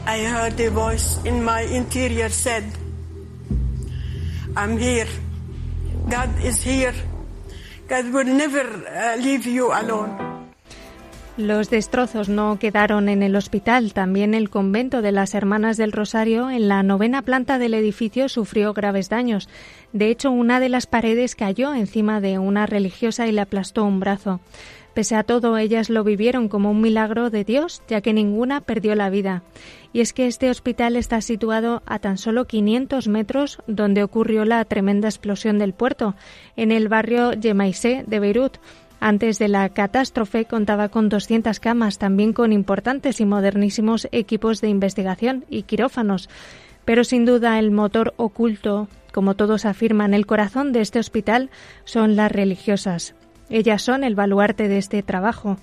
I heard a voice in my interior said, I'm here. God is here. God will never uh, leave you alone. Los destrozos no quedaron en el hospital. También el convento de las Hermanas del Rosario, en la novena planta del edificio, sufrió graves daños. De hecho, una de las paredes cayó encima de una religiosa y le aplastó un brazo. Pese a todo, ellas lo vivieron como un milagro de Dios, ya que ninguna perdió la vida. Y es que este hospital está situado a tan solo 500 metros donde ocurrió la tremenda explosión del puerto, en el barrio Yemaisé de Beirut. Antes de la catástrofe contaba con 200 camas, también con importantes y modernísimos equipos de investigación y quirófanos. Pero sin duda el motor oculto, como todos afirman, el corazón de este hospital son las religiosas. Ellas son el baluarte de este trabajo.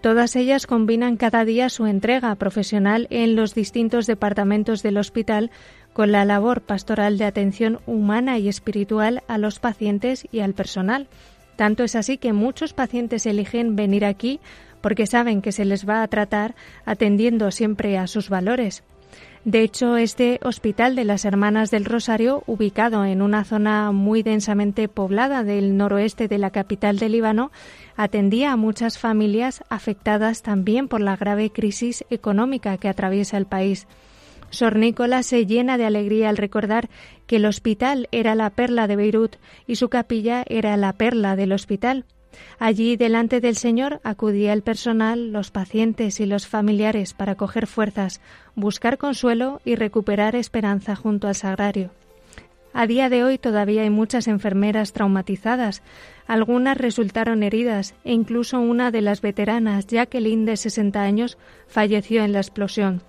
Todas ellas combinan cada día su entrega profesional en los distintos departamentos del hospital con la labor pastoral de atención humana y espiritual a los pacientes y al personal. Tanto es así que muchos pacientes eligen venir aquí porque saben que se les va a tratar atendiendo siempre a sus valores. De hecho, este Hospital de las Hermanas del Rosario, ubicado en una zona muy densamente poblada del noroeste de la capital del Líbano, atendía a muchas familias afectadas también por la grave crisis económica que atraviesa el país. Sor Nicola se llena de alegría al recordar que el hospital era la perla de Beirut y su capilla era la perla del hospital. Allí, delante del Señor, acudía el personal, los pacientes y los familiares para coger fuerzas, buscar consuelo y recuperar esperanza junto al sagrario. A día de hoy todavía hay muchas enfermeras traumatizadas. Algunas resultaron heridas e incluso una de las veteranas, Jacqueline, de 60 años, falleció en la explosión.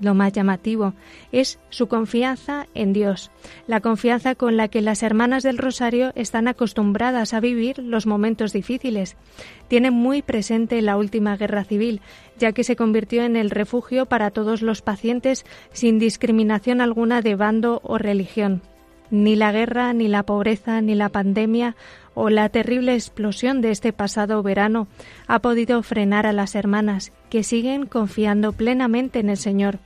Lo más llamativo es su confianza en Dios, la confianza con la que las hermanas del Rosario están acostumbradas a vivir los momentos difíciles. Tienen muy presente la última guerra civil, ya que se convirtió en el refugio para todos los pacientes sin discriminación alguna de bando o religión. Ni la guerra, ni la pobreza, ni la pandemia o la terrible explosión de este pasado verano ha podido frenar a las hermanas, que siguen confiando plenamente en el Señor.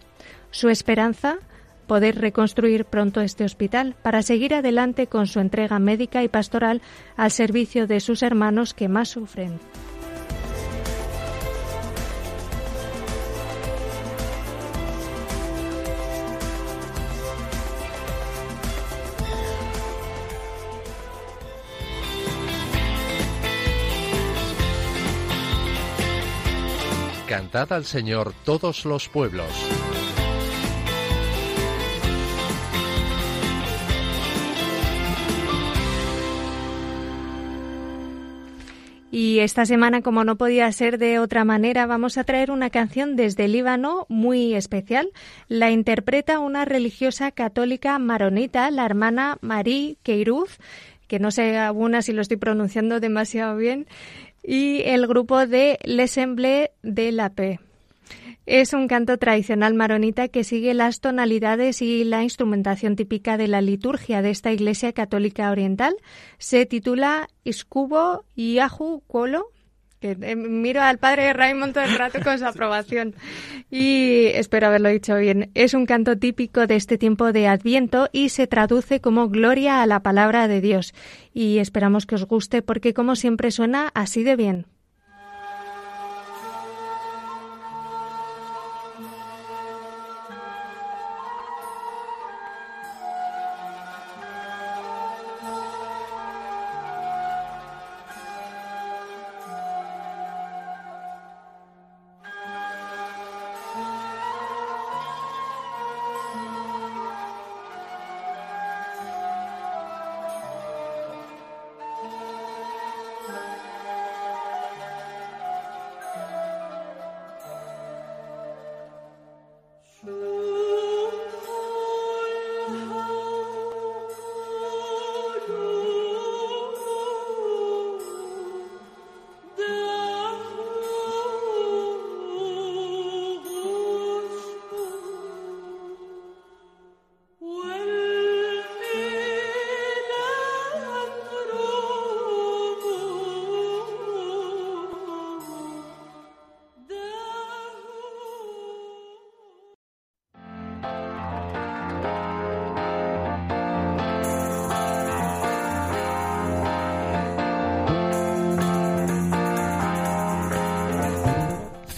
Su esperanza poder reconstruir pronto este hospital para seguir adelante con su entrega médica y pastoral al servicio de sus hermanos que más sufren. Al Señor todos los pueblos. Y esta semana, como no podía ser de otra manera, vamos a traer una canción desde Líbano muy especial. La interpreta una religiosa católica maronita, la hermana Marie Keiruz, que no sé alguna si lo estoy pronunciando demasiado bien y el grupo de L'Assemblée de la Paix. Es un canto tradicional maronita que sigue las tonalidades y la instrumentación típica de la liturgia de esta Iglesia Católica Oriental. Se titula Iscubo Yahu Kolo que eh, miro al padre Raymond todo el rato con su (laughs) aprobación y espero haberlo dicho bien. Es un canto típico de este tiempo de Adviento y se traduce como gloria a la palabra de Dios y esperamos que os guste porque como siempre suena así de bien.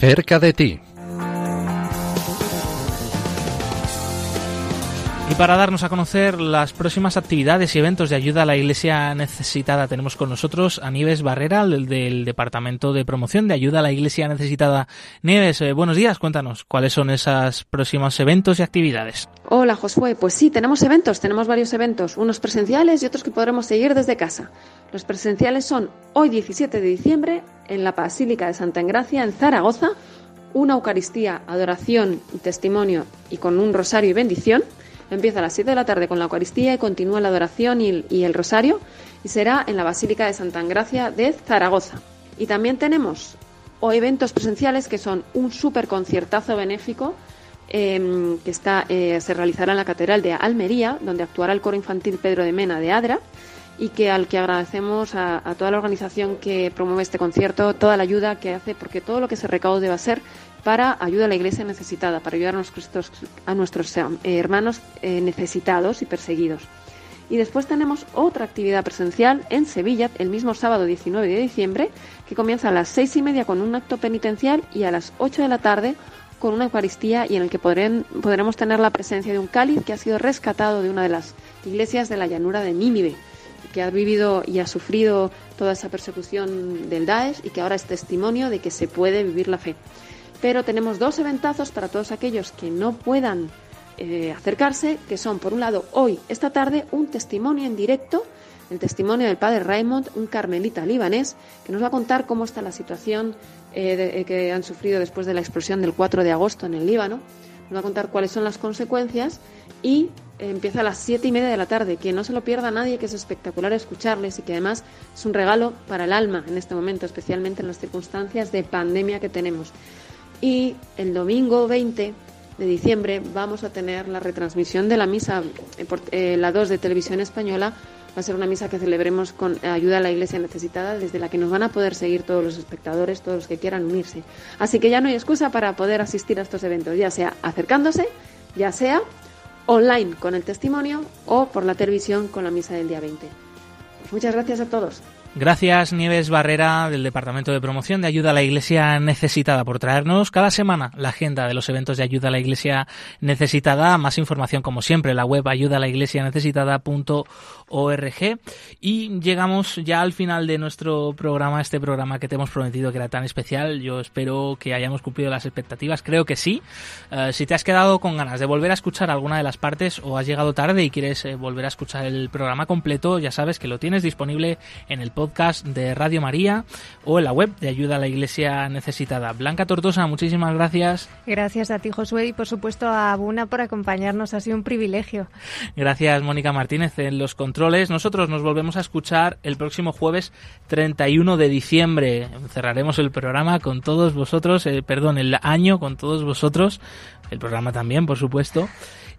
Cerca de ti. Y para darnos a conocer las próximas actividades y eventos de ayuda a la Iglesia necesitada, tenemos con nosotros a Nieves Barrera, del, Departamento de Promoción de Ayuda a la Iglesia Necesitada. Nieves, eh, buenos días, cuéntanos, ¿cuáles son esos próximos eventos y actividades? Hola, Josué. Pues sí, tenemos eventos, tenemos varios eventos, unos presenciales y otros que podremos seguir desde casa. Los presenciales son hoy 17 de diciembre en la Basílica de Santa Engracia, en Zaragoza, una Eucaristía, adoración y testimonio y con un rosario y bendición. Empieza a las 7 de la tarde con la Eucaristía y continúa la adoración y el, rosario y será en la Basílica de Santa Engracia de Zaragoza. Y también tenemos o eventos presenciales que son un super conciertazo benéfico em, que está, eh, se realizará en la Catedral de Almería, donde actuará el coro infantil Pedro de Mena de Adra y que al que agradecemos a, toda la organización que promueve este concierto, toda la ayuda que hace, porque todo lo que se recaude va a ser para ayuda a la iglesia necesitada, para ayudar a nuestros, a nuestros eh, hermanos eh, necesitados y perseguidos. Y después tenemos otra actividad presencial en Sevilla el mismo sábado 19 de diciembre, que comienza a las seis y media con un acto penitencial y a las 8 de la tarde con una Eucaristía y en el que podremos tener la presencia de un cáliz que ha sido rescatado de una de las iglesias de la llanura de Nínive, que ha vivido y ha sufrido toda esa persecución del Daesh y que ahora es testimonio de que se puede vivir la fe. Pero tenemos dos eventazos para todos aquellos que no puedan eh, acercarse, que son, por un lado, hoy, esta tarde, un testimonio en directo, el testimonio del padre Raymond, un carmelita libanés, que nos va a contar cómo está la situación eh, eh, que han sufrido después de la explosión del 4 de agosto en el Líbano. Va a contar cuáles son las consecuencias y empieza a las siete y media de la tarde. Que no se lo pierda nadie, que es espectacular escucharles y que además es un regalo para el alma en este momento, especialmente en las circunstancias de pandemia que tenemos. Y el domingo 20 de diciembre vamos a tener la retransmisión de la misa, eh, por, eh, la 2 de Televisión Española. Va a ser una misa que celebremos con ayuda a la Iglesia necesitada, desde la que nos van a poder seguir todos los espectadores, todos los que quieran unirse. Así que ya no hay excusa para poder asistir a estos eventos, ya sea acercándose, ya sea online con el testimonio o por la televisión con la misa del día 20. Pues muchas gracias a todos. Gracias Nieves Barrera del Departamento de Promoción de Ayuda a la Iglesia Necesitada por traernos cada semana la agenda de los eventos de ayuda a la Iglesia Necesitada. Más información como siempre en la web ayudalaiglesianecesitada.org y llegamos ya al final de nuestro programa, este programa que te hemos prometido que era tan especial. Yo espero que hayamos cumplido las expectativas, creo que sí. Uh, si te has quedado con ganas de volver a escuchar alguna de las partes o has llegado tarde y quieres eh, volver a escuchar el programa completo, ya sabes que lo tienes disponible en el podcast podcast de Radio María o en la web de Ayuda a la Iglesia Necesitada. Blanca Tortosa, muchísimas gracias. Gracias a ti, Josué, y por supuesto a Buna por acompañarnos. Ha sido un privilegio. Gracias, Mónica Martínez, en los controles. Nosotros nos volvemos a escuchar el próximo jueves 31 de diciembre. Cerraremos el programa con todos vosotros, eh, perdón, el año con todos vosotros. El programa también, por supuesto.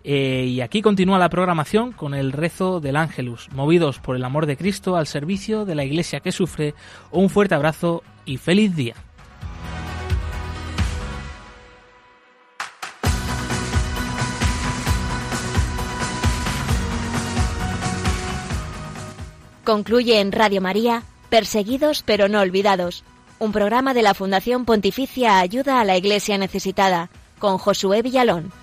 Eh, y aquí continúa la programación con el rezo del Ángelus, movidos por el amor de Cristo al servicio de la Iglesia que sufre. Un fuerte abrazo y feliz día. Concluye en Radio María, Perseguidos pero no olvidados, un programa de la Fundación Pontificia Ayuda a la Iglesia Necesitada, con Josué Villalón.